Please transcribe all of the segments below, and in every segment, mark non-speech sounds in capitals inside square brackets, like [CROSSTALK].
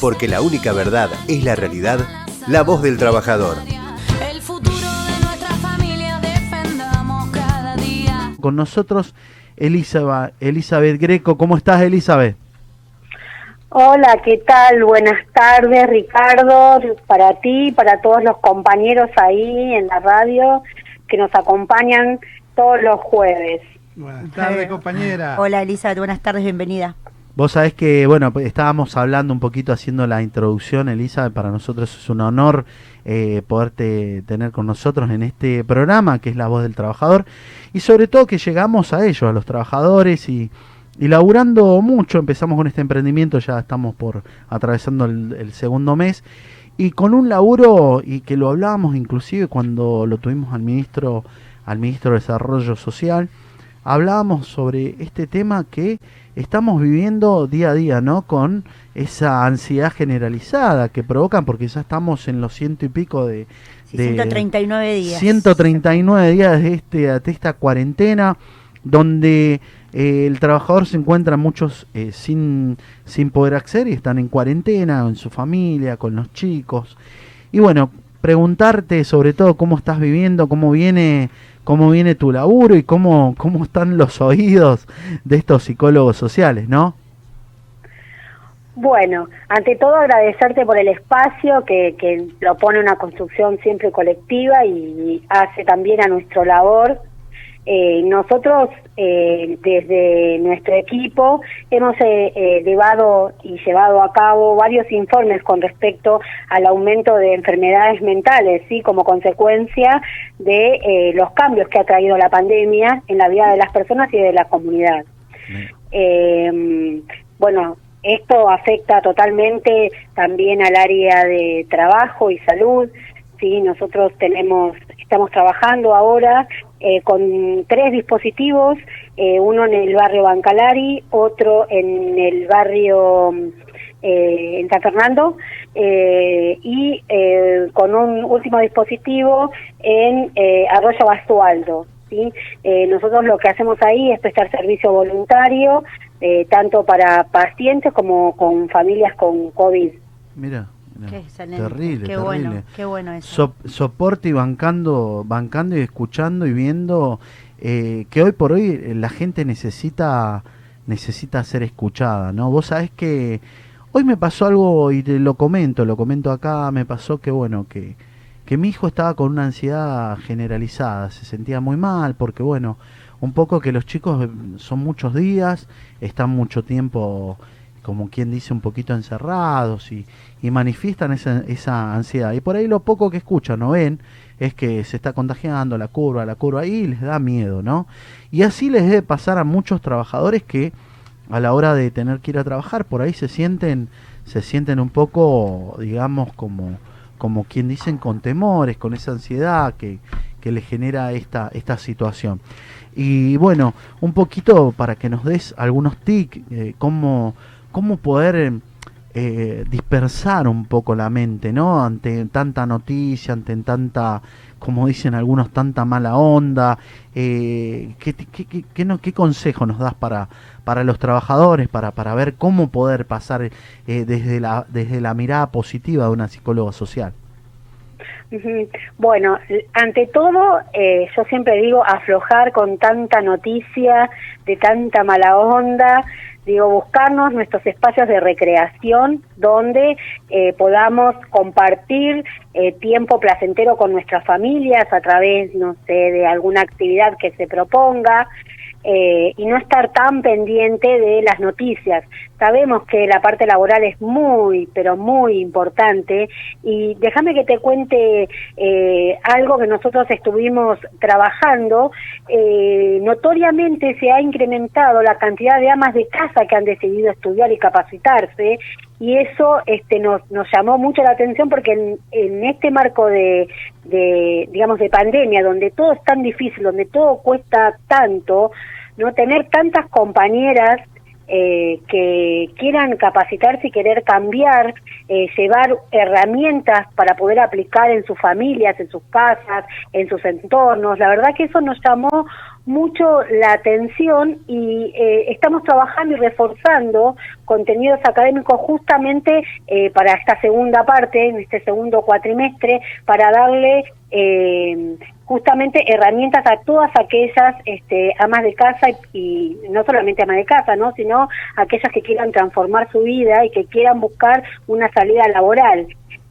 porque la única verdad es la realidad, la voz del trabajador. El futuro de nuestra familia defendamos cada día. Con nosotros Elizabeth, Elizabeth Greco. ¿Cómo estás, Elizabeth? Hola, ¿qué tal? Buenas tardes, Ricardo, para ti, para todos los compañeros ahí en la radio que nos acompañan todos los jueves. Buenas tardes, compañera. Hola Elizabeth, buenas tardes, bienvenida. Vos sabés que, bueno, pues, estábamos hablando un poquito haciendo la introducción, Elizabeth, para nosotros es un honor eh, poderte tener con nosotros en este programa, que es La Voz del Trabajador, y sobre todo que llegamos a ellos, a los trabajadores, y, y laburando mucho, empezamos con este emprendimiento, ya estamos por atravesando el, el segundo mes, y con un laburo, y que lo hablábamos inclusive cuando lo tuvimos al ministro, al ministro de Desarrollo Social, hablábamos sobre este tema que estamos viviendo día a día, ¿no? Con esa ansiedad generalizada que provocan, porque ya estamos en los ciento y pico de... Sí, de 139 días. 139 días de, este, de esta cuarentena, donde eh, el trabajador se encuentra muchos eh, sin, sin poder acceder y están en cuarentena, en su familia, con los chicos. Y bueno, preguntarte sobre todo cómo estás viviendo, cómo viene cómo viene tu laburo y cómo, cómo están los oídos de estos psicólogos sociales, ¿no? Bueno, ante todo agradecerte por el espacio que, que propone una construcción siempre colectiva y hace también a nuestro labor. Eh, nosotros eh, desde nuestro equipo hemos eh, eh, llevado y llevado a cabo varios informes con respecto al aumento de enfermedades mentales, sí, como consecuencia de eh, los cambios que ha traído la pandemia en la vida de las personas y de la comunidad. Eh, bueno, esto afecta totalmente también al área de trabajo y salud. Sí, nosotros tenemos, estamos trabajando ahora eh, con tres dispositivos, eh, uno en el barrio Bancalari, otro en el barrio eh, en San Fernando eh, y eh, con un último dispositivo en Arroyo Bastualdo. ¿sí? Nosotros lo que hacemos ahí es prestar servicio voluntario, tanto para pacientes como con familias con COVID. Mira, Qué excelente, terrible, qué terrible. bueno, qué bueno eso. So- soporte y bancando, bancando y escuchando y viendo eh, que hoy por hoy eh, la gente necesita necesita ser escuchada, ¿no? Vos sabés que hoy me pasó algo y te lo comento, lo comento acá, me pasó que bueno, que, que mi hijo estaba con una ansiedad generalizada, se sentía muy mal porque bueno, un poco que los chicos eh, son muchos días, están mucho tiempo como quien dice, un poquito encerrados y, y manifiestan esa, esa ansiedad. Y por ahí lo poco que escuchan o ven es que se está contagiando la curva, la curva, y les da miedo, ¿no? Y así les debe pasar a muchos trabajadores que a la hora de tener que ir a trabajar, por ahí se sienten, se sienten un poco, digamos, como, como quien dicen, con temores, con esa ansiedad que, que les genera esta, esta situación. Y bueno, un poquito para que nos des algunos tics, eh, cómo, cómo poder eh, eh, dispersar un poco la mente, ¿no? Ante tanta noticia, ante tanta, como dicen algunos, tanta mala onda. Eh, ¿qué, qué, qué, qué no- qué consejo nos das para, para los trabajadores, para, para ver cómo poder pasar eh, desde, la, desde la mirada positiva de una psicóloga social? Bueno, ante todo, eh, yo siempre digo aflojar con tanta noticia, de tanta mala onda, digo buscarnos nuestros espacios de recreación donde eh, podamos compartir eh, tiempo placentero con nuestras familias a través, no sé, de alguna actividad que se proponga. Eh, y no estar tan pendiente de las noticias. Sabemos que la parte laboral es muy, pero muy importante y déjame que te cuente eh, algo que nosotros estuvimos trabajando. Eh, notoriamente se ha incrementado la cantidad de amas de casa que han decidido estudiar y capacitarse y eso este nos, nos llamó mucho la atención porque en, en este marco de, de digamos de pandemia donde todo es tan difícil donde todo cuesta tanto no tener tantas compañeras eh, que quieran capacitarse y querer cambiar, eh, llevar herramientas para poder aplicar en sus familias, en sus casas, en sus entornos. La verdad que eso nos llamó mucho la atención y eh, estamos trabajando y reforzando contenidos académicos justamente eh, para esta segunda parte, en este segundo cuatrimestre, para darle eh, justamente herramientas a todas aquellas este, amas de casa y, no solamente amas de casa, ¿no? sino aquellas que quieran transformar su vida y que quieran buscar una salida laboral.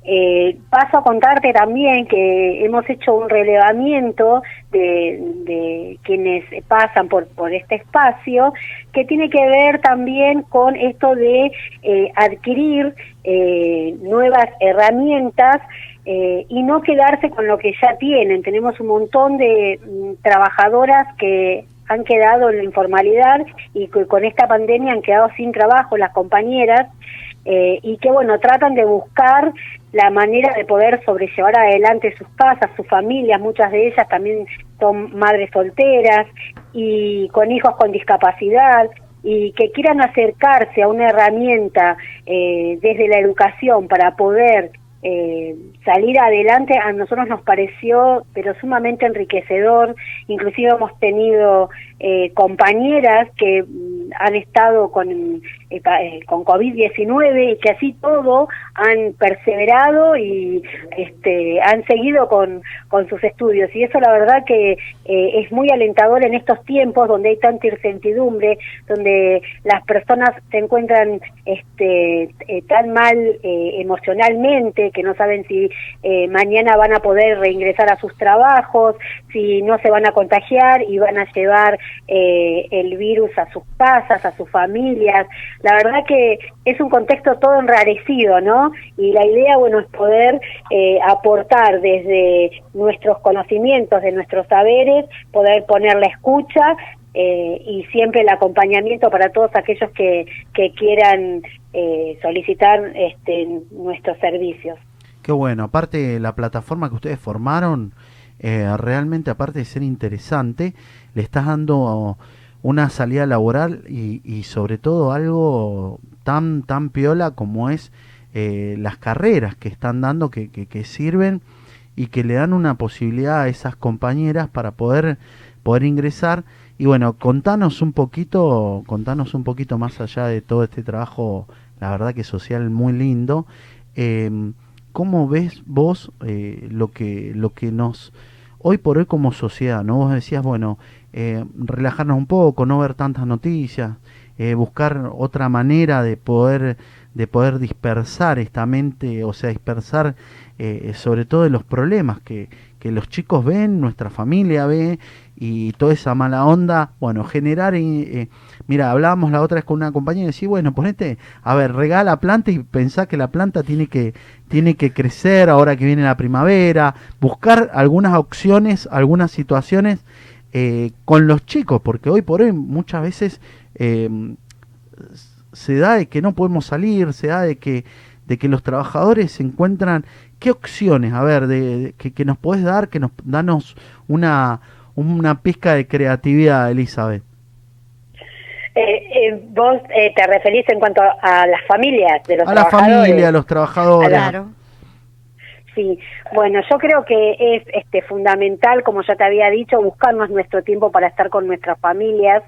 Eh, paso a contarte también que hemos hecho un relevamiento de, quienes pasan por, por este espacio, que tiene que ver también con esto de eh, adquirir eh, nuevas herramientas eh, y no quedarse con lo que ya tienen. Tenemos un montón de mm, trabajadoras que han quedado en la informalidad y que con esta pandemia han quedado sin trabajo las compañeras eh, y que bueno, tratan de buscar la manera de poder sobrellevar adelante sus casas, sus familias, muchas de ellas también son madres solteras y con hijos con discapacidad y que quieran acercarse a una herramienta eh, desde la educación para poder eh, salir adelante a nosotros nos pareció pero sumamente enriquecedor. Inclusive hemos tenido eh, compañeras que mm, han estado con con COVID-19 y que así todo han perseverado y este han seguido con, sus estudios y eso la verdad que eh, es muy alentador en estos tiempos donde hay tanta incertidumbre donde las personas se encuentran este tan mal emocionalmente que no saben si mañana van a poder reingresar a sus trabajos si no se van a contagiar y van a llevar eh, el virus a sus casas, a sus familias. La verdad que es un contexto todo enrarecido, ¿no? Y la idea, bueno, es poder eh, aportar desde nuestros conocimientos, de nuestros saberes, poder poner la escucha eh, y siempre el acompañamiento para todos aquellos que, que quieran solicitar este, nuestros servicios. Qué bueno, aparte la plataforma que ustedes formaron, eh, realmente aparte de ser interesante, le estás dando una salida laboral y, sobre todo algo tan, tan piola como es eh, las carreras que están dando, que, que, sirven y que le dan una posibilidad a esas compañeras para poder, poder ingresar. Y bueno, contanos un poquito, contanos un poquito más allá de todo este trabajo, la verdad que social muy lindo. Eh, ¿Cómo ves vos eh, lo, que, lo que nos... Hoy por hoy como sociedad, ¿no? Vos decías, bueno, eh, relajarnos un poco, no ver tantas noticias, eh, buscar otra manera de poder, de poder dispersar esta mente, o sea, dispersar sobre todo los problemas que, que los chicos ven, nuestra familia ve y toda esa mala onda, bueno, generar, eh, mira, hablábamos la otra vez con una compañera y decía, bueno, ponete, a ver, regala planta y pensá que la planta tiene que, tiene que crecer ahora que viene la primavera, buscar algunas opciones, algunas situaciones eh, con los chicos, porque hoy por hoy muchas veces eh, se da de que no podemos salir, se da de que, de que los trabajadores se encuentran, ¿qué opciones? A ver, de, que, que nos podés dar, que nos danos una una pizca de creatividad, Elizabeth. Eh, eh, vos eh, te referís en cuanto a las familias de los a trabajadores. A la familia, a los trabajadores. Claro. Sí, bueno, yo creo que es este fundamental, como ya te había dicho, buscarnos nuestro tiempo para estar con nuestras familias,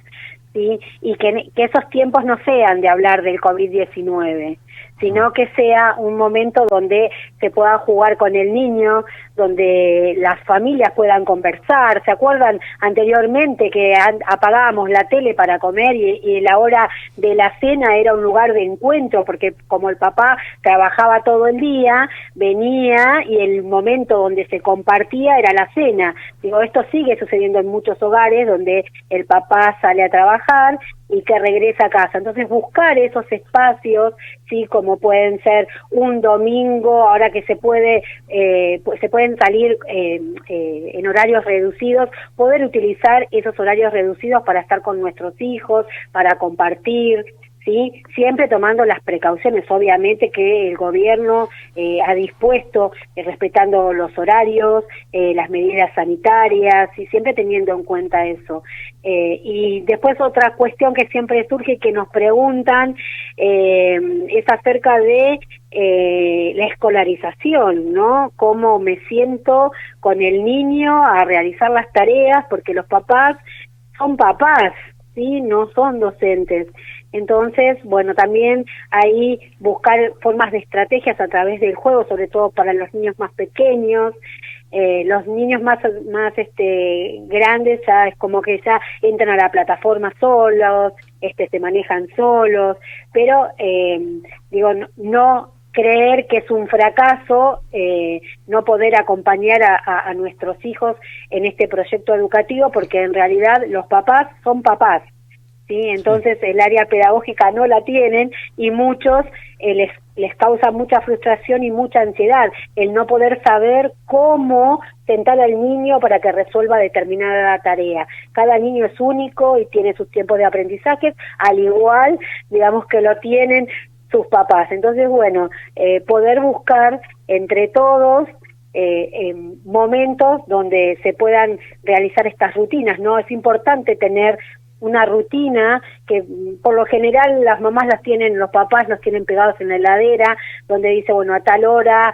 ¿sí? Y que, que esos tiempos no sean de hablar del COVID-19, sino que sea un momento donde se pueda jugar con el niño, donde las familias puedan conversar. ¿Se acuerdan anteriormente que apagábamos la tele para comer y, la hora de la cena era un lugar de encuentro? Porque como el papá trabajaba todo el día, venía y el momento donde se compartía era la cena. Digo, esto sigue sucediendo en muchos hogares donde el papá sale a trabajar y que regresa a casa. Entonces buscar esos espacios, sí, como pueden ser un domingo, ahora que se puede, eh, se pueden salir eh, eh, en horarios reducidos, poder utilizar esos horarios reducidos para estar con nuestros hijos, para compartir, ¿sí? Siempre tomando las precauciones, obviamente, que el gobierno eh, ha dispuesto, eh, respetando los horarios, eh, las medidas sanitarias, y siempre teniendo en cuenta eso. y después otra cuestión que siempre surge y que nos preguntan es acerca de la escolarización, ¿no? Cómo me siento con el niño a realizar las tareas, porque los papás son papás, ¿sí? No son docentes. Entonces, bueno, también ahí buscar formas de estrategias a través del juego, sobre todo para los niños más pequeños, eh, los niños más más este grandes ya es como que ya entran a la plataforma solos este se manejan solos. Pero eh, digo no, creer que es un fracaso eh, no poder acompañar a, a, nuestros hijos en este proyecto educativo porque en realidad los papás son papás ¿sí? Entonces el área pedagógica no la tienen y muchos eh, les, les causa mucha frustración y mucha ansiedad el no poder saber cómo sentar al niño para que resuelva determinada tarea. Cada niño es único y tiene sus tiempos de aprendizaje, al igual, digamos, que lo tienen sus papás. Entonces, bueno, eh, poder buscar entre todos eh, momentos donde se puedan realizar estas rutinas, ¿no? Es importante tener una rutina que mm, por lo general las mamás las tienen, los papás los tienen pegados en la heladera, donde dice, bueno, a tal hora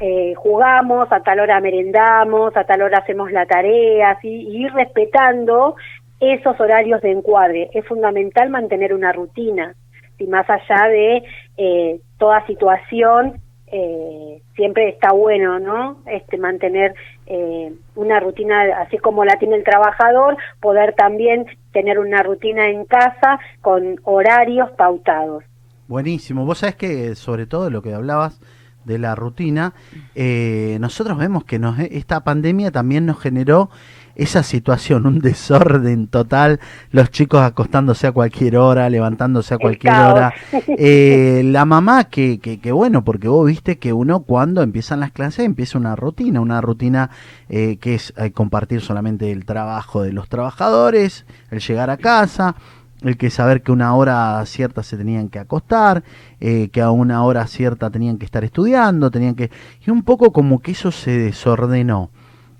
eh, jugamos, a tal hora merendamos, a tal hora hacemos la tarea, así, y ir respetando esos horarios de encuadre. Es fundamental mantener una rutina, y más allá de eh, toda situación eh, siempre está bueno, ¿no? Este mantener eh, una rutina, así como la tiene el trabajador, poder también tener una rutina en casa con horarios pautados. Buenísimo. Vos sabés que sobre todo lo que hablabas de la rutina, eh, nosotros vemos que nos, esta pandemia también nos generó esa situación, un desorden total, los chicos acostándose a cualquier hora, levantándose a cualquier hora, [LAUGHS] eh, la mamá que, que, bueno, porque vos viste que uno cuando empiezan las clases empieza una rutina, una rutina eh, que es eh, compartir solamente el trabajo de los trabajadores, el llegar a casa, el que saber que una hora cierta se tenían que acostar, que a una hora cierta tenían que estar estudiando, tenían que... Y un poco como que eso se desordenó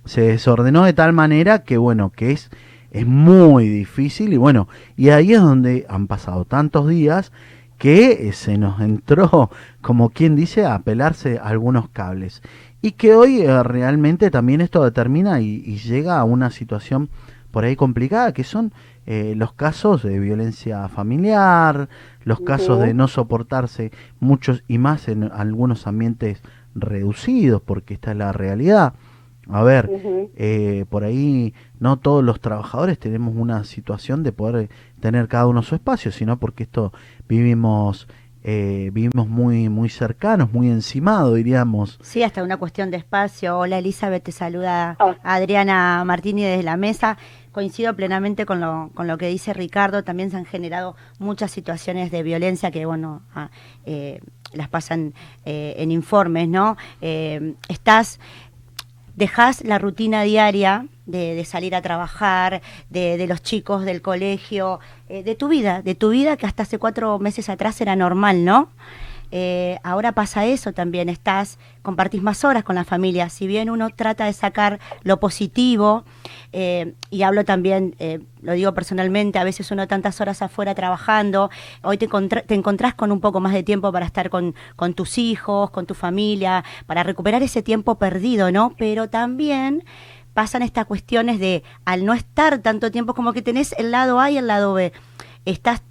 se desordenó de tal manera que bueno, que es, es muy difícil y bueno, y ahí es donde han pasado tantos días que se nos [LAUGHS] entró, como quien dice, a pelarse algunos cables. Y que hoy eh, realmente también esto determina y, llega a una situación por ahí complicada, que son eh, los casos de violencia familiar, los casos de no soportarse muchos y más en algunos ambientes reducidos, porque esta es la realidad. A ver, eh, por ahí no todos los trabajadores tenemos una situación de poder tener cada uno su espacio, sino porque esto vivimos eh, vivimos muy muy cercanos, muy encimados, diríamos. Sí, hasta una cuestión de espacio. Hola Elizabeth, te saluda oh. Adriana Martini desde la mesa. Coincido plenamente con lo, con lo que dice Ricardo. También se han generado muchas situaciones de violencia que, bueno, ah, eh, las pasan en informes, ¿no? estás dejas la rutina diaria de, salir a trabajar, de, los chicos del colegio, eh, de tu vida, de tu vida que hasta hace cuatro meses atrás era normal, ¿no? Eh, ahora pasa eso también, estás, compartís más horas con la familia, si bien uno trata de sacar lo positivo, eh, y hablo también, eh, lo digo personalmente, a veces uno tantas horas afuera trabajando, hoy te, te encontrás con un poco más de tiempo para estar con, con tus hijos, con tu familia, para recuperar ese tiempo perdido, ¿no? Pero también pasan estas cuestiones de, al no estar tanto tiempo, como que tenés el lado A y el lado B, estás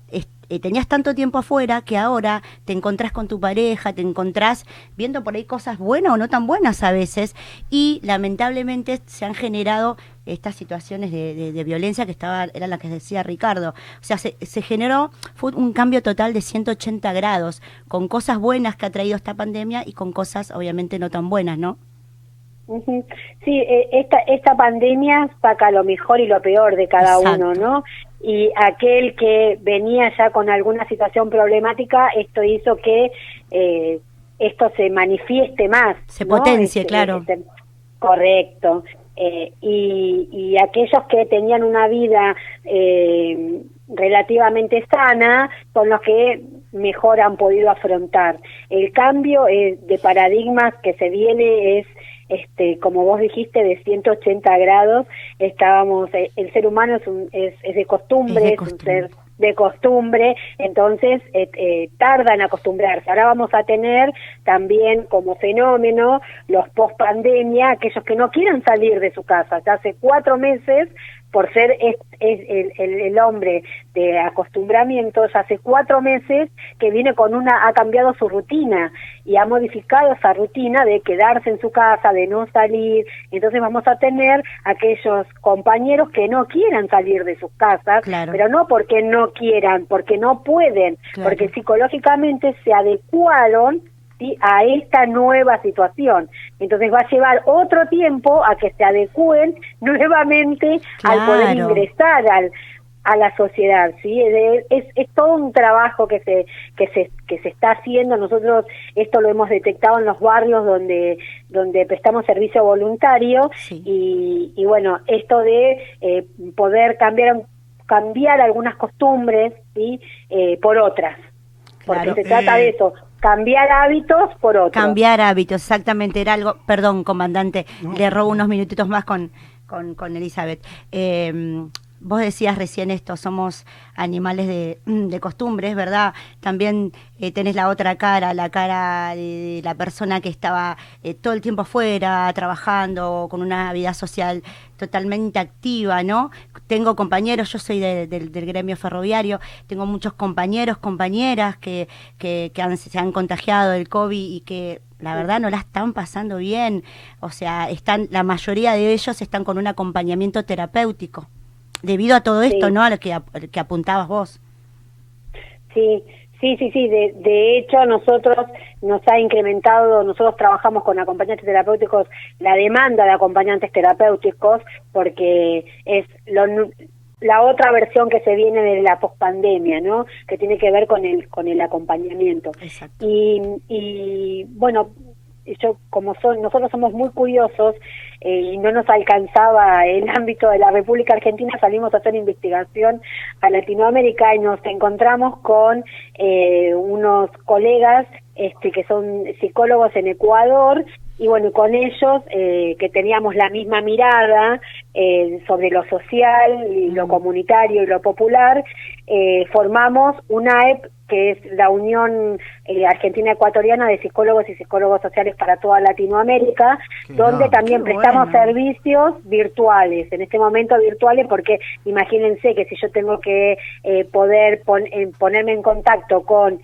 eh, tenías tanto tiempo afuera que ahora te encontrás con tu pareja, te encontrás viendo por ahí cosas buenas o no tan buenas a veces y lamentablemente se han generado estas situaciones de, violencia que estaba era la que decía Ricardo. O sea, se, se, generó fue un cambio total de 180 grados, con cosas buenas que ha traído esta pandemia y con cosas obviamente no tan buenas, ¿no? Sí, eh, esta, esta pandemia saca lo mejor y lo peor de cada uno, ¿no? Y aquel que venía ya con alguna situación problemática, esto hizo que eh, esto se manifieste más. Se potencie, este, claro. Este, correcto. Eh, y, y, aquellos que tenían una vida eh, relativamente sana son los que mejor han podido afrontar. El cambio de paradigmas que se viene es este, como vos dijiste, de 180 grados, estábamos, eh, el ser humano es, un, es, de costumbre, es, un ser de costumbre, entonces eh, eh, tarda en acostumbrarse. Ahora vamos a tener también como fenómeno los post pandemia, aquellos que no quieran salir de su casa, ya hace cuatro meses por ser es, el, el, hombre de acostumbramientos, hace cuatro meses que viene con una, ha cambiado su rutina y ha modificado esa rutina de quedarse en su casa, de no salir, entonces vamos a tener aquellos compañeros que no quieran salir de sus casas, pero no porque no quieran, porque no pueden, porque psicológicamente se adecuaron a esta nueva situación. Entonces va a llevar otro tiempo a que se adecúen [LAUGHS] nuevamente al poder ingresar al, a la sociedad, ¿sí? Es, es, todo un trabajo que se, que se, que se está haciendo. Nosotros esto lo hemos detectado en los barrios donde, donde prestamos servicio voluntario y, y bueno, esto de eh, poder cambiar, cambiar algunas costumbres, ¿sí? Eh, por otras. Porque se trata de eso, Cambiar hábitos por otros. Cambiar hábitos, exactamente. Era algo, perdón, comandante, le robo unos minutitos más con, con, con Elizabeth. Eh, vos decías recién esto, somos animales de, [CLEARS THROAT] de costumbres, ¿verdad? También eh, tenés la otra cara, la cara de, la persona que estaba eh, todo el tiempo afuera, trabajando, con una vida social totalmente activa, ¿no? Tengo compañeros, yo soy del gremio ferroviario, tengo muchos compañeros, compañeras que, que, se han contagiado del COVID y que la verdad no la están pasando bien, o sea, están, la mayoría de ellos están con un acompañamiento terapéutico debido a todo esto, ¿no? A lo que, que apuntabas vos. Sí, Sí, sí, sí. De, de hecho, nosotros nos ha incrementado, nosotros trabajamos con acompañantes terapéuticos, la demanda de acompañantes terapéuticos, porque es lo, la otra versión que se viene de la pospandemia, ¿no? Que tiene que ver con el con el acompañamiento. Exacto. Y, y bueno, yo como son, nosotros somos muy curiosos eh, y no nos alcanzaba el [LAUGHS] ámbito de la República Argentina, salimos a hacer investigación a Latinoamérica y nos encontramos con eh, unos colegas este, que son psicólogos en Ecuador y bueno, con ellos eh, que teníamos la misma mirada eh, sobre lo social y lo comunitario y lo popular, eh, formamos una EP que es la Unión eh, Argentina Ecuatoriana de Psicólogos y Psicólogos Sociales para toda Latinoamérica, donde también prestamos servicios virtuales, en este momento virtuales, porque imagínense que si yo tengo que eh, poder eh, ponerme en contacto con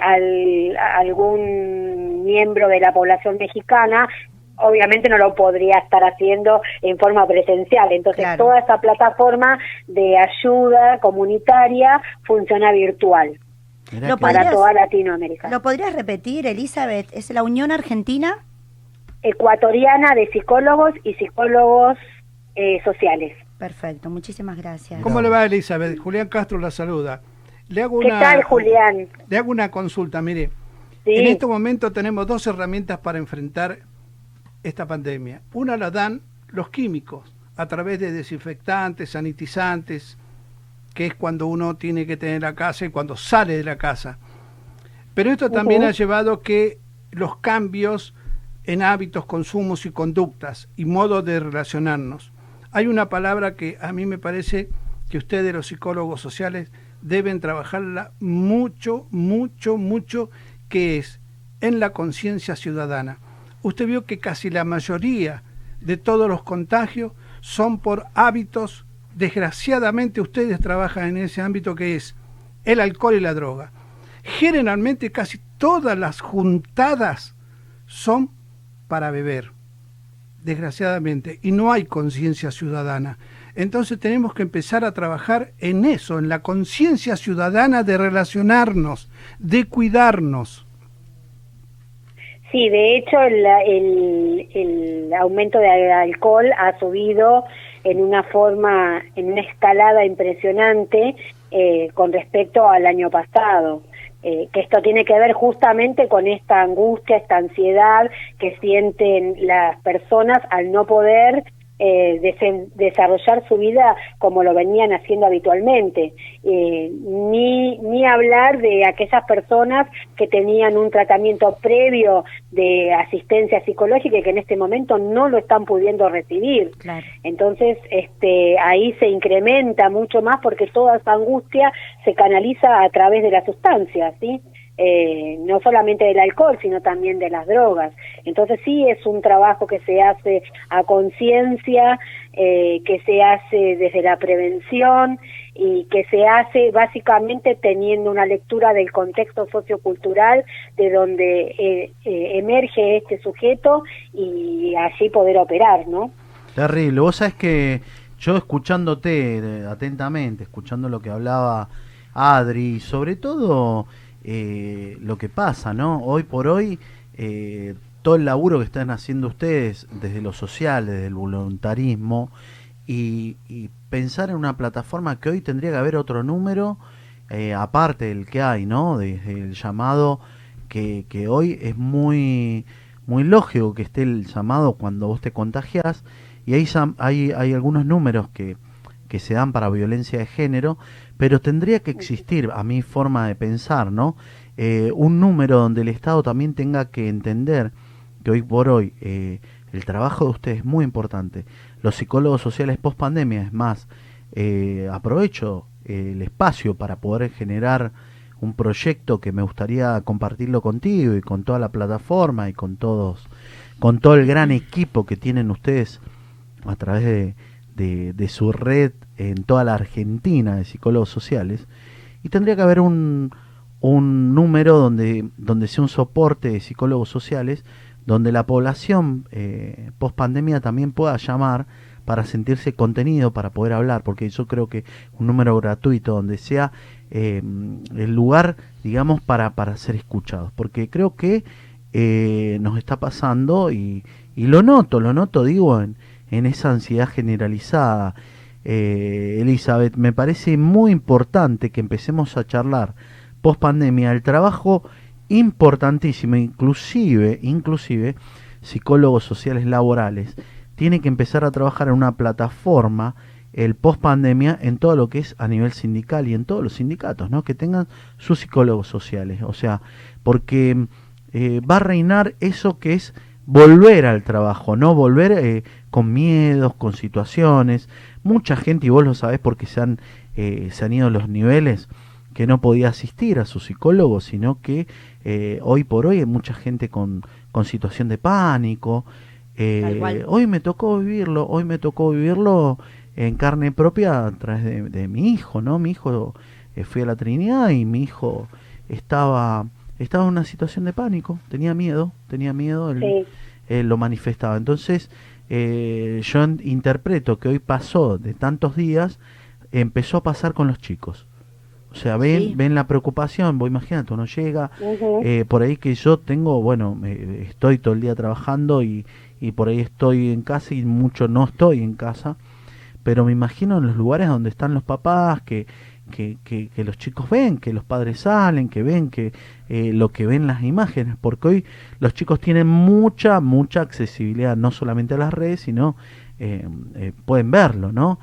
al, algún miembro de la población mexicana, obviamente no lo podría estar haciendo en forma presencial. Entonces, toda esa plataforma de ayuda comunitaria funciona virtual para toda Latinoamérica. ¿Lo podrías repetir, Elizabeth? ¿Es la Unión Argentina? Ecuatoriana de Psicólogos y Psicólogos eh, Sociales. Perfecto, muchísimas gracias. ¿Cómo le va, Elizabeth? Julián Castro la saluda. Le hago ¿Qué tal, Julián? Le hago una consulta, mire. En este momento tenemos dos herramientas para enfrentar esta pandemia. Una la dan los químicos, a través de desinfectantes, sanitizantes, que es cuando uno tiene que tener la casa y cuando sale de la casa. Pero esto también ha llevado que los cambios en hábitos, consumos y conductas y modo de relacionarnos. Hay una palabra que a mí me parece que ustedes, los psicólogos sociales, deben trabajarla mucho, mucho, mucho, que es en la conciencia ciudadana. Usted vio que casi la mayoría de todos los contagios son por hábitos desgraciadamente ustedes trabajan en ese ámbito que es el alcohol y la droga. Generalmente casi todas las juntadas son para beber, desgraciadamente, y no hay conciencia ciudadana. Entonces tenemos que empezar a trabajar en eso, en la conciencia ciudadana de relacionarnos, de cuidarnos. Sí, de hecho el, el, aumento de alcohol ha subido en una forma, en una escalada impresionante eh, con respecto al año pasado. Eh, que esto tiene que ver justamente con esta angustia, esta ansiedad que sienten las personas al no poder eh, desarrollar su vida como lo venían haciendo habitualmente, eh, ni, ni hablar de aquellas personas que tenían un tratamiento previo de asistencia psicológica y que en este momento no lo están pudiendo recibir. Entonces, este, ahí se incrementa mucho más porque toda esa angustia se canaliza a través de la sustancia, ¿sí? Eh, no solamente del alcohol, sino también de las drogas. Entonces sí es un trabajo que se hace a conciencia, eh, que se hace desde la prevención y que se hace básicamente teniendo una lectura del contexto sociocultural de donde eh, emerge este sujeto y así poder operar, ¿no? Terrible. Vos sabés que yo escuchándote atentamente, escuchando lo que hablaba Adri, sobre todo eh, lo que pasa, ¿no? Hoy por hoy, eh, todo el laburo que están haciendo ustedes desde lo social, desde el voluntarismo, y, pensar en una plataforma que hoy tendría que haber otro número, eh, aparte del que hay, ¿no? Desde el llamado que, hoy es muy, muy lógico que esté el llamado cuando vos te contagias y ahí hay, hay algunos números que, que se dan para violencia de género, pero tendría que existir, a mi forma de pensar, ¿no? Eh, un número donde el Estado también tenga que entender que hoy por hoy eh, el trabajo de ustedes es muy importante. Los psicólogos sociales post pandemia, es más, eh, aprovecho el espacio para poder generar un proyecto que me gustaría compartirlo contigo y con toda la plataforma y con todos, con todo el gran equipo que tienen ustedes a través de, de, su red en toda la Argentina de psicólogos sociales, y tendría que haber un, un número donde, donde sea un soporte de psicólogos sociales, donde la población eh, post pandemia también pueda llamar para sentirse contenido, para poder hablar, porque yo creo que un número gratuito donde sea eh, el lugar, digamos, para, para ser escuchados, porque creo que eh, nos está pasando y, y lo noto, lo noto, digo, en, en esa ansiedad generalizada. Eh, Elizabeth, me parece muy importante que empecemos a charlar post pandemia el trabajo importantísimo, inclusive, inclusive psicólogos sociales laborales, tiene que empezar a trabajar en una plataforma el post pandemia en todo lo que es a nivel sindical y en todos los sindicatos, ¿no? Que tengan sus psicólogos sociales, o sea, porque eh, va a reinar eso que es volver al trabajo, no volver eh, con miedos, con situaciones. Mucha gente, y vos lo sabés porque se han, eh, se han ido los niveles, que no podía asistir a su psicólogo, sino que eh, hoy por hoy hay mucha gente con, con situación de pánico. hoy me tocó vivirlo, hoy me tocó vivirlo en carne propia a través de, mi hijo, ¿no? Mi hijo, fui a la Trinidad y mi hijo estaba estaba en una situación de pánico, tenía miedo, tenía miedo, él, lo manifestaba. Entonces, eh, yo interpreto que hoy pasó de tantos días, empezó a pasar con los chicos. O sea, ven, ven la preocupación, vos imagínate, uno llega, eh, por ahí que yo tengo, bueno, estoy todo el día trabajando y, y por ahí estoy en casa y mucho no estoy en casa, pero me imagino en los lugares donde están los papás, que, que, que, los chicos ven, que los padres salen, que ven que eh, lo que ven las imágenes, porque hoy los chicos tienen mucha, mucha accesibilidad, no solamente a las redes, sino eh, eh, pueden verlo, ¿no?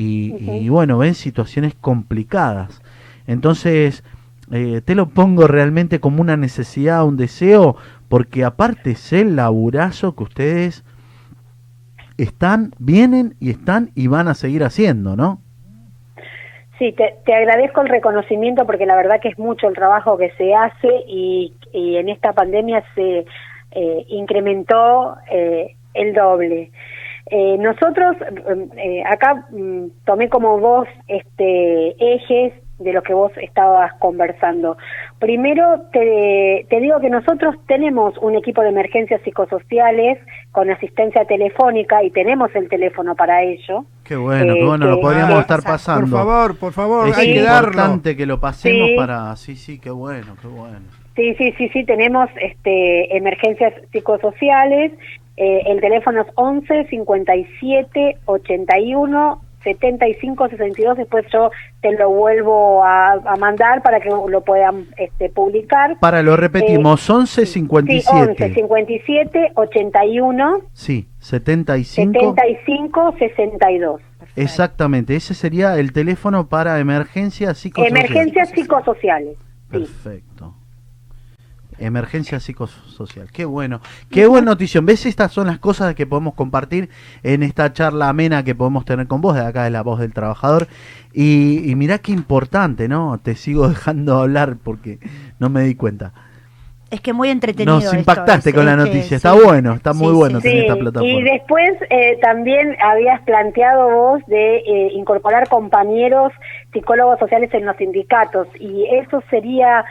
Y, bueno, ven situaciones complicadas. Entonces, te lo pongo realmente como una necesidad, un deseo, porque aparte es el laburazo que ustedes están, vienen y están y van a seguir haciendo, ¿no? Sí, te, agradezco el reconocimiento porque la verdad que es mucho el trabajo que se hace y, en esta pandemia se eh, incrementó eh, el doble. Eh, nosotros acá mm, tomé como vos este, ejes de lo que vos estabas conversando. Primero, te, te, digo que nosotros tenemos un equipo de emergencias psicosociales con asistencia telefónica y tenemos el teléfono para ello. Qué bueno, qué bueno, lo podríamos estar pasando. Por favor, por favor, es hay que darlo. importante que lo pasemos para... Sí, sí, qué bueno, qué bueno. Sí, sí, sí, sí, tenemos este, emergencias psicosociales. Eh, el teléfono es 11 57 81 7562, después yo te lo vuelvo a, mandar para que lo puedan este, publicar. Para, lo repetimos, 11 57. 11 57 81. Sí, 75. 75 62. Exactamente, ese sería el teléfono para emergencias psicosociales. Emergencias psicosociales. Perfecto. Emergencia psicosocial. Qué bueno. Qué buena notición. ¿Ves? Estas son las cosas que podemos compartir en esta charla amena que podemos tener con vos, de acá de la voz del trabajador. Y, y mirá qué importante, ¿no? Te sigo [LAUGHS] dejando hablar porque no me di cuenta. Es que muy entretenido. Nos impactaste con la noticia, está bueno, está muy bueno tener esta plataforma. Y después eh, también habías planteado vos de eh, incorporar compañeros psicólogos sociales en los sindicatos y eso sería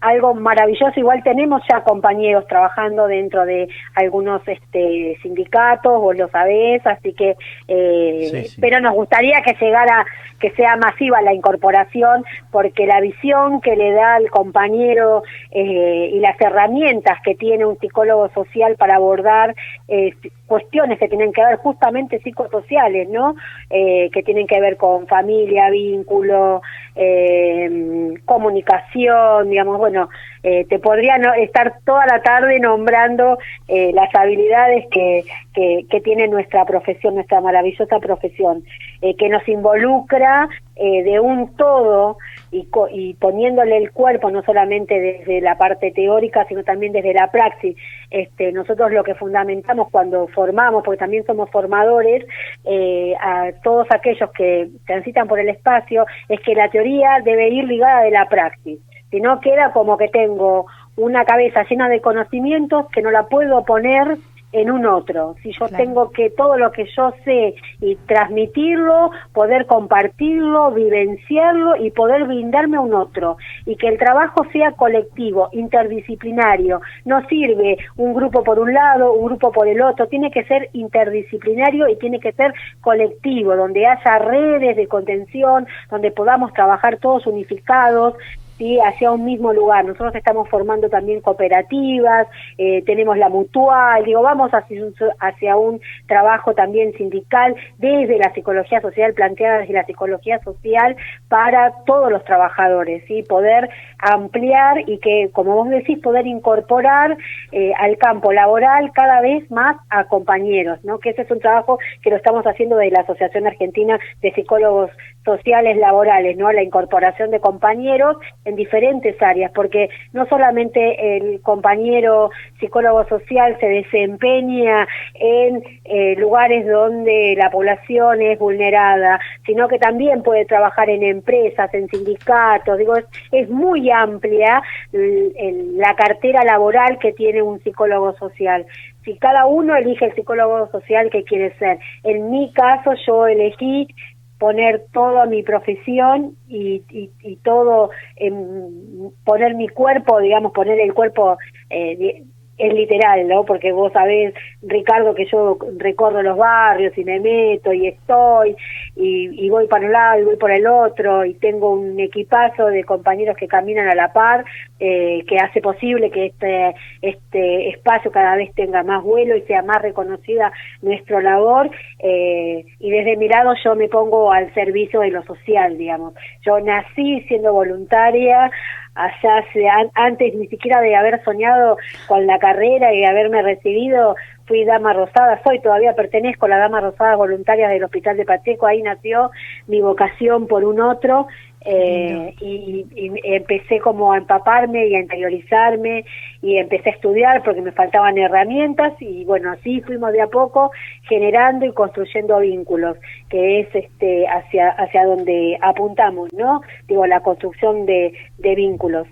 algo maravilloso. Igual tenemos ya compañeros trabajando dentro de algunos este, sindicatos, vos lo sabés, así que, eh, pero nos gustaría que llegara, que sea masiva la incorporación, porque la visión que le da al compañero eh, y las herramientas que tiene un psicólogo social para abordar eh, cuestiones que tienen que ver justamente psicosociales, ¿no? Eh, que tienen que ver con familia, vínculo, eh, comunicación, digamos, bueno, te podría estar toda la tarde nombrando las habilidades que, que, que, tiene nuestra profesión, nuestra maravillosa profesión, eh, que nos involucra eh, de un todo y, y, poniéndole el cuerpo no solamente desde la parte teórica, sino también desde la praxis. Este, nosotros lo que fundamentamos cuando formamos, porque también somos formadores, eh, a todos aquellos que transitan por el espacio, es que la teoría debe ir ligada de la praxis si no queda como que tengo una cabeza llena de conocimientos que no la puedo poner en un otro. Si yo tengo que todo lo que yo sé y transmitirlo, poder compartirlo, vivenciarlo y poder brindarme a un otro. Y que el trabajo sea colectivo, interdisciplinario. No sirve un grupo por un lado, un grupo por el otro. Tiene que ser interdisciplinario y tiene que ser colectivo, donde haya redes de contención, donde podamos trabajar todos unificados, ¿sí? hacia un mismo lugar. Nosotros estamos formando también cooperativas, eh, tenemos la mutual, digo, vamos hacia un, trabajo también sindical desde la psicología social, planteada desde la psicología social para todos los trabajadores, ¿sí? poder ampliar y que, como vos decís, poder incorporar eh, al campo laboral cada vez más a compañeros, ¿no? que ese es un trabajo que lo estamos haciendo desde la Asociación Argentina de Psicólogos Sociales Laborales, ¿no? la incorporación de compañeros en diferentes áreas, porque no solamente el compañero psicólogo social se desempeña en eh, lugares donde la población es vulnerada, sino que también puede trabajar en empresas, en sindicatos, digo, es, es muy amplia la cartera laboral que tiene un psicólogo social si cada uno elige el psicólogo social que quiere ser. En mi caso yo elegí poner toda mi profesión y, y, y todo, en, poner mi cuerpo, digamos, poner el cuerpo eh, es literal, ¿no? Porque vos sabés, Ricardo, que yo recorro los barrios y me meto y estoy y, y, voy para un lado y voy por el otro y tengo un equipazo de compañeros que caminan a la par eh, que hace posible que este, este espacio cada vez tenga más vuelo y sea más reconocida nuestra labor eh, y desde mi lado yo me pongo al servicio de lo social, digamos. Yo nací siendo voluntaria allá antes ni siquiera de haber soñado con la carrera y haberme recibido, fui dama rosada, soy todavía pertenezco a la dama rosada voluntaria del Hospital de Pacheco, ahí nació mi vocación por un otro eh, y, y, empecé como a empaparme y a interiorizarme y empecé a estudiar porque me faltaban herramientas y bueno, así fuimos de a poco generando y construyendo vínculos, que es este hacia hacia donde apuntamos, ¿no? Digo, la construcción de, de vínculos.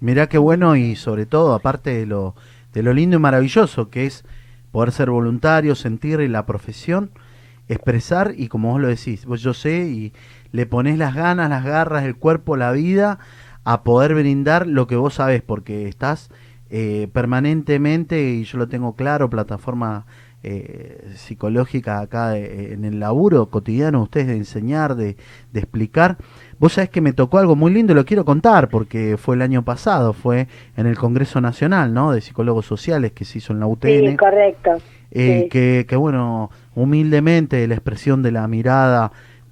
Mirá qué bueno y sobre todo, aparte de lo, de lo lindo y maravilloso que es poder ser voluntario, sentir la profesión, expresar y como vos lo decís, vos yo sé y le pones las ganas, las garras, el cuerpo, la vida a poder brindar lo que vos sabés, porque estás eh, permanentemente, y yo lo tengo claro, plataforma eh, psicológica acá eh, en el laburo cotidiano, ustedes de enseñar, de, de, explicar. Vos sabés que me tocó algo muy lindo, lo quiero contar, porque fue el año pasado, fue en el Congreso Nacional, ¿no? De Psicólogos Sociales que se hizo en la UTN. Sí, correcto. Eh, sí. Que, que, bueno, humildemente la expresión de la mirada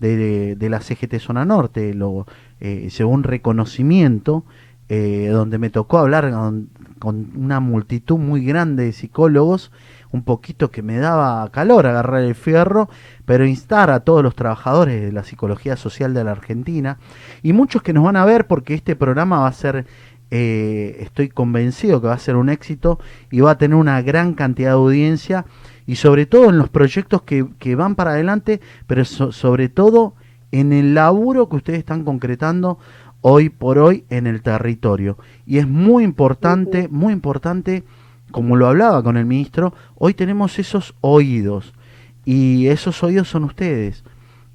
de, la CGT Zona Norte, lo, eh, un reconocimiento eh, donde me tocó hablar con, con, una multitud muy grande de psicólogos, un poquito que me daba calor agarrar el fierro, pero instar a todos los trabajadores de la psicología social de la Argentina y muchos que nos van a ver porque este programa va a ser eh, estoy convencido que va a ser un éxito y va a tener una gran cantidad de audiencia y sobre todo en los proyectos que, que van para adelante, pero sobre todo en el laburo que ustedes están concretando hoy por hoy en el territorio. Y es muy importante, muy importante, como lo hablaba con el ministro, hoy tenemos esos oídos y esos oídos son ustedes.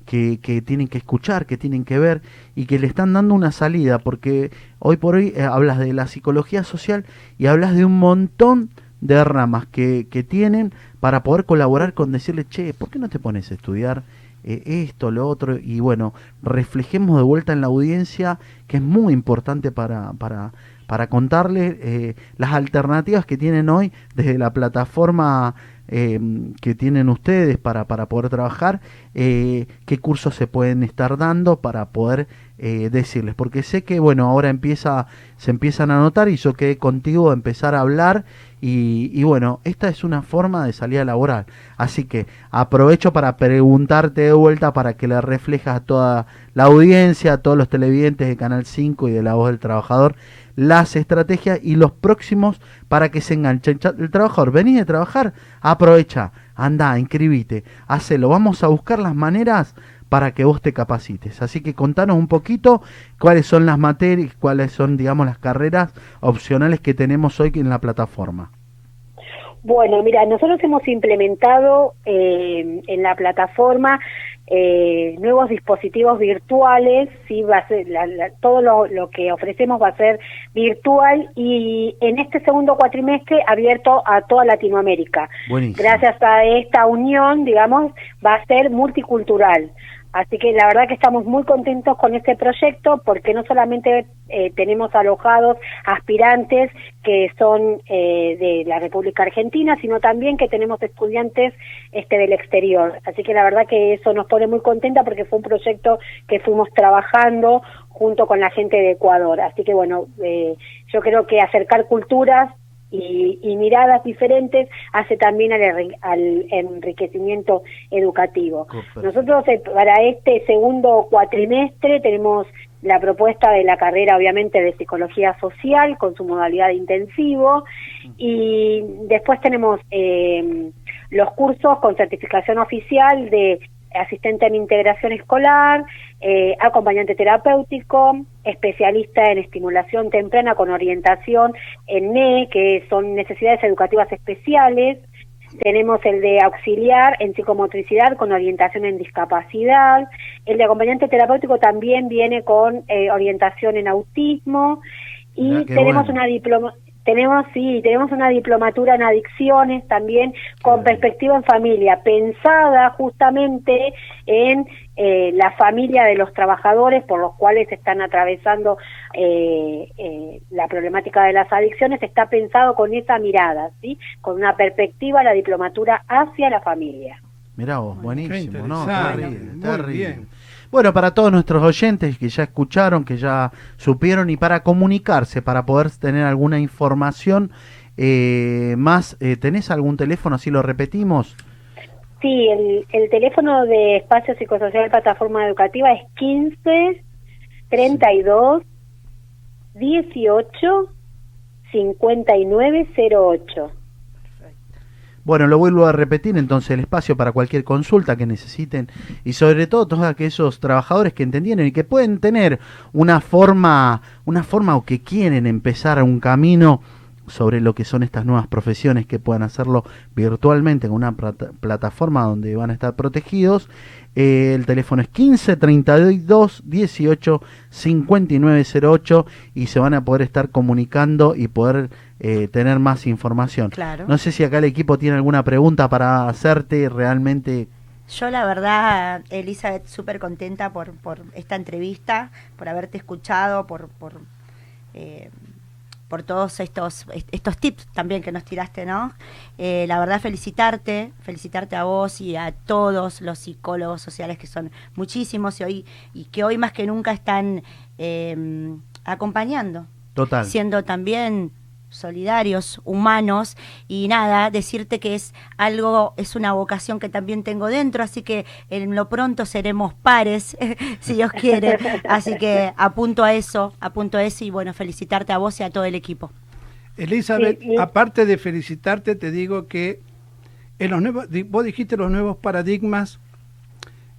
Que, que, tienen que escuchar, que tienen que ver y que le están dando una salida, porque hoy por hoy eh, hablas de la psicología social y hablas de un montón de ramas que, que tienen para poder colaborar con decirle, che, ¿por qué no te pones a estudiar eh, esto, lo otro? Y bueno, reflejemos de vuelta en la audiencia, que es muy importante para, para, para contarle eh, las alternativas que tienen hoy desde la plataforma eh, que tienen ustedes para, para poder trabajar, eh, qué cursos se pueden estar dando para poder decirles, porque sé que bueno, ahora empieza, se empiezan a notar y yo quedé contigo a empezar a hablar y, y, bueno, esta es una forma de salida laboral. Así que aprovecho para preguntarte de vuelta para que le reflejas a toda la audiencia, a todos los televidentes de Canal 5 y de La Voz del Trabajador, las estrategias y los próximos para que se enganche el trabajador. Vení de trabajar, aprovecha, anda, inscribite, hacelo. Vamos a buscar las maneras para que vos te capacites. Así que contanos un poquito cuáles son las materias, cuáles son, digamos, las carreras opcionales que tenemos hoy en la plataforma. Bueno, mira, nosotros hemos implementado eh, en la plataforma eh, nuevos dispositivos virtuales, sí, va a ser, todo lo, que ofrecemos va a ser virtual y en este segundo cuatrimestre abierto a toda Latinoamérica. Gracias a esta unión, digamos, va a ser multicultural. Así que la verdad que estamos muy contentos con este proyecto porque no solamente eh, tenemos alojados aspirantes que son eh, de la República Argentina, sino también que tenemos estudiantes este del exterior. Así que la verdad que eso nos pone muy contenta porque fue un proyecto que fuimos trabajando junto con la gente de Ecuador. Así que bueno, eh, yo creo que acercar culturas y, miradas diferentes hace también al, enriquecimiento educativo. Nosotros eh, para este segundo cuatrimestre tenemos la propuesta de la carrera obviamente de psicología social con su modalidad intensivo y después tenemos eh, los cursos con certificación oficial de asistente en integración escolar, eh, acompañante terapéutico, especialista en estimulación temprana con orientación en NE, que son necesidades educativas especiales. Tenemos el de auxiliar en psicomotricidad con orientación en discapacidad. El de acompañante terapéutico también viene con eh, orientación en autismo. Y tenemos una diploma tenemos, sí, tenemos una diplomatura en adicciones también con perspectiva en familia, pensada justamente en eh, la familia de los trabajadores por los cuales están atravesando eh, eh, la problemática de las adicciones, está pensado con esa mirada, ¿sí? con una perspectiva, la diplomatura hacia la familia. Mirá vos, buenísimo, ¿no? Terrible, bueno, para todos nuestros oyentes que ya escucharon, que ya supieron y para comunicarse, para poder tener alguna información eh, más, eh, ¿tenés algún teléfono? Así lo repetimos. Sí, el, el teléfono de Espacio Psicosocial Plataforma Educativa es 15 32 18 59 08. Bueno, lo vuelvo a repetir, entonces el espacio para cualquier consulta que necesiten y sobre todo todos aquellos trabajadores que entendieron y que pueden tener una forma, una forma o que quieren empezar un camino sobre lo que son estas nuevas profesiones que puedan hacerlo virtualmente con una plataforma donde van a estar protegidos. Eh, el teléfono es 15 32 18 59 08 y se van a poder estar comunicando y poder eh, tener más información. Claro. No sé si acá el equipo tiene alguna pregunta para hacerte realmente. Yo la verdad, Elizabeth, súper contenta por, por esta entrevista, por haberte escuchado, por, por eh, por todos estos, estos tips también que nos tiraste, ¿no? Eh, la verdad, felicitarte, felicitarte a vos y a todos los psicólogos sociales que son muchísimos y, hoy, y que hoy más que nunca están em, acompañando. Total. Siendo también solidarios, humanos y nada, decirte que es algo, es una vocación que también tengo dentro, así que en lo pronto seremos pares, [LAUGHS] si Dios quiere, así que apunto a eso, apunto a eso y bueno, felicitarte a vos y a todo el equipo. Elizabeth, aparte de felicitarte, te digo que en los nuevos, vos dijiste los nuevos paradigmas,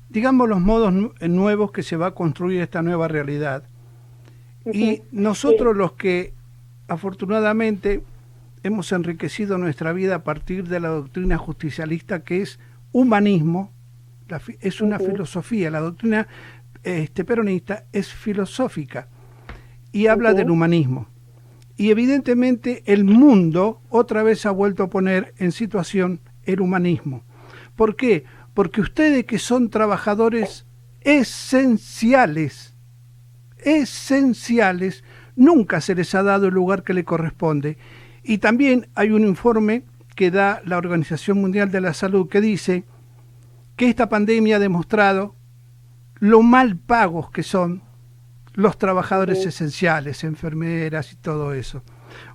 digamos los modos nuevos que se va a construir esta nueva realidad. Y nosotros los que afortunadamente hemos enriquecido nuestra vida a partir de la doctrina justicialista que es humanismo, es una filosofía, la doctrina este, peronista es filosófica y habla del humanismo. Y evidentemente el mundo otra vez ha vuelto a poner en situación el humanismo. ¿Por qué? Porque ustedes que son trabajadores esenciales, esenciales, nunca se les ha dado el lugar que le corresponde. Y también hay un informe que da la Organización Mundial de la Salud que dice que esta pandemia ha demostrado lo mal pagos que son los trabajadores esenciales, enfermeras y todo eso.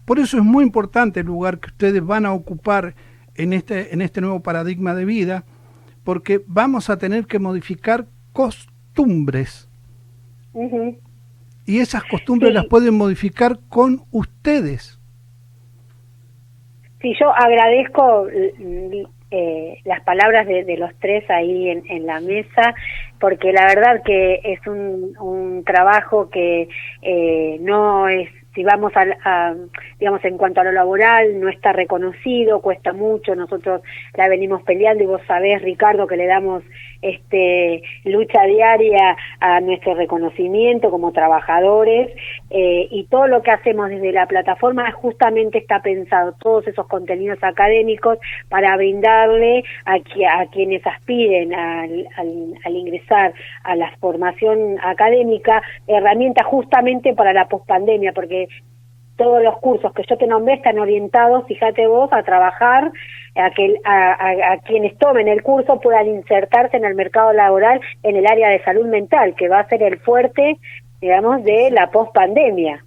Por eso es muy importante el lugar que ustedes van a ocupar en este, en este nuevo paradigma de vida, porque vamos a tener que modificar costumbres y esas costumbres las pueden modificar con ustedes. Sí, yo agradezco eh, las palabras de, los tres ahí en, la mesa, porque la verdad que es un, un trabajo que eh, no es si vamos a, digamos, en cuanto a lo laboral, no está reconocido, cuesta mucho, nosotros la venimos peleando y vos sabés, Ricardo, que le damos este lucha diaria a nuestro reconocimiento como trabajadores eh, y todo lo que hacemos desde la plataforma justamente está pensado, todos esos contenidos académicos para brindarle a, a quienes aspiren al, al ingresar a la formación académica herramientas justamente para la pospandemia, porque todos los cursos que yo te nombré están orientados, fíjate vos, a trabajar, a que a, quienes tomen el curso puedan insertarse en el mercado laboral en el área de salud mental, que va a ser el fuerte, digamos, de la pospandemia.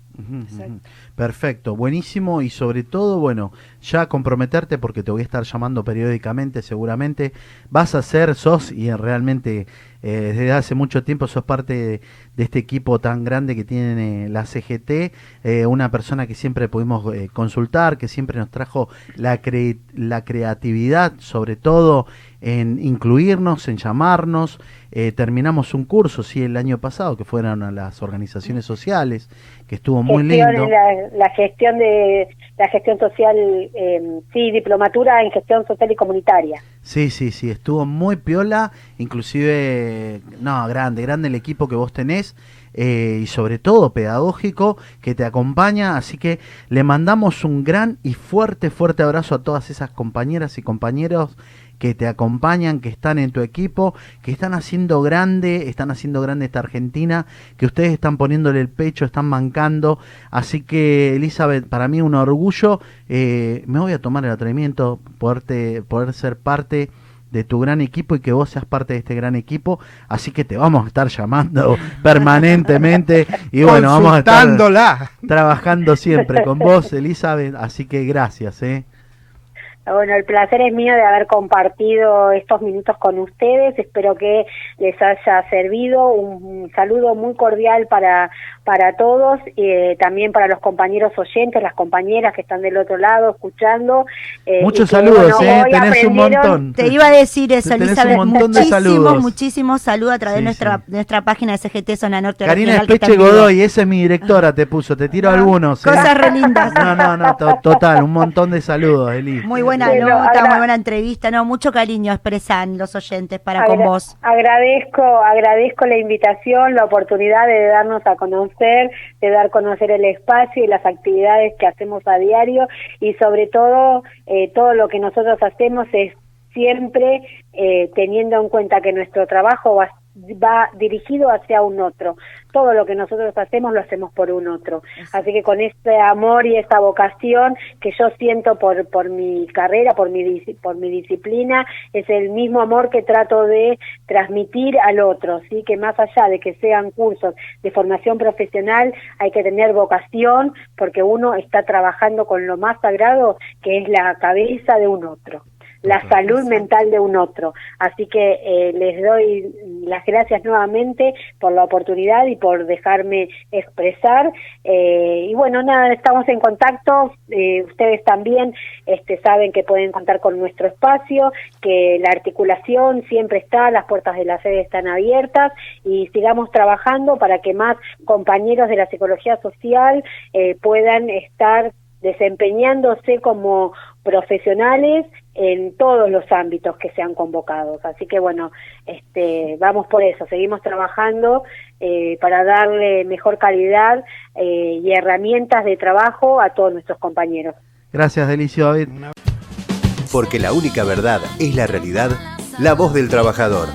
Perfecto, buenísimo y sobre todo, bueno, ya comprometerte porque te voy a estar llamando periódicamente seguramente. Vas a ser, sos y realmente eh, desde hace mucho tiempo sos parte de, este equipo tan grande que tiene la CGT, eh, una persona que siempre pudimos eh, consultar, que siempre nos trajo la, la creatividad, sobre todo en incluirnos, en llamarnos. terminamos un curso, sí, el año pasado, que fueron a las organizaciones sociales, que estuvo muy lindo. La, gestión de la gestión social, sí, diplomatura en gestión social y comunitaria. Sí, sí, sí, estuvo muy piola, inclusive, no, grande, grande el equipo que vos tenés eh, y sobre todo pedagógico que te acompaña, así que le mandamos un gran y fuerte, fuerte abrazo a todas esas compañeras y compañeros que te acompañan, que están en tu equipo, que están haciendo grande, están haciendo grande esta Argentina, que ustedes están poniéndole el pecho, están mancando. Así que, Elizabeth, para mí un orgullo. Eh, me voy a tomar el atrevimiento, poderte, poder ser parte de tu gran equipo y que vos seas parte de este gran equipo, así que te vamos a estar llamando [LAUGHS] permanentemente. Y bueno, vamos a estar trabajando siempre con vos, Elizabeth, así que gracias, eh. Bueno, el placer es mío de haber compartido estos minutos con ustedes. Espero que les haya servido. Un, saludo muy cordial para, para todos, eh, también para los compañeros oyentes, las compañeras que están del otro lado escuchando. Eh, Muchos saludos, eh, tenés un montón. Te iba a decir eso, Elizabeth. Un montón muchísimos, de saludos. muchísimos saludos a través de nuestra, nuestra página de CGT Zona Norte. Karina Espeche Godoy, esa es mi directora, te puso. Te tiro algunos. ¿eh? Cosas re lindas. [LAUGHS] No, no, no, total, un montón de saludos, Eli. Muy buena buena nota, muy buena entrevista, no, mucho cariño expresan los oyentes para con vos. Agradezco, agradezco la invitación, la oportunidad de darnos a conocer, de dar a conocer el espacio y las actividades que hacemos a diario y sobre todo eh, todo lo que nosotros hacemos es siempre eh, teniendo en cuenta que nuestro trabajo va, va dirigido hacia un otro. Todo lo que nosotros hacemos lo hacemos por un otro. Así que con este amor y esta vocación que yo siento por, por mi carrera, por mi, por mi disciplina, es el mismo amor que trato de transmitir al otro, ¿sí? que más allá de que sean cursos de formación profesional, hay que tener vocación porque uno está trabajando con lo más sagrado que es la cabeza de un otro la salud mental de un otro. Así que eh, les doy las gracias nuevamente por la oportunidad y por dejarme expresar. Eh, y bueno, nada, estamos en contacto. Eh, ustedes también este, saben que pueden contar con nuestro espacio, que la articulación siempre está, las puertas de la sede están abiertas y sigamos trabajando para que más compañeros de la psicología social puedan estar desempeñándose como profesionales en todos los ámbitos que sean convocados. Así que bueno, este, vamos por eso, seguimos trabajando eh, para darle mejor calidad eh, y herramientas de trabajo a todos nuestros compañeros. Gracias, Delicio Porque la única verdad es la realidad, la voz del trabajador.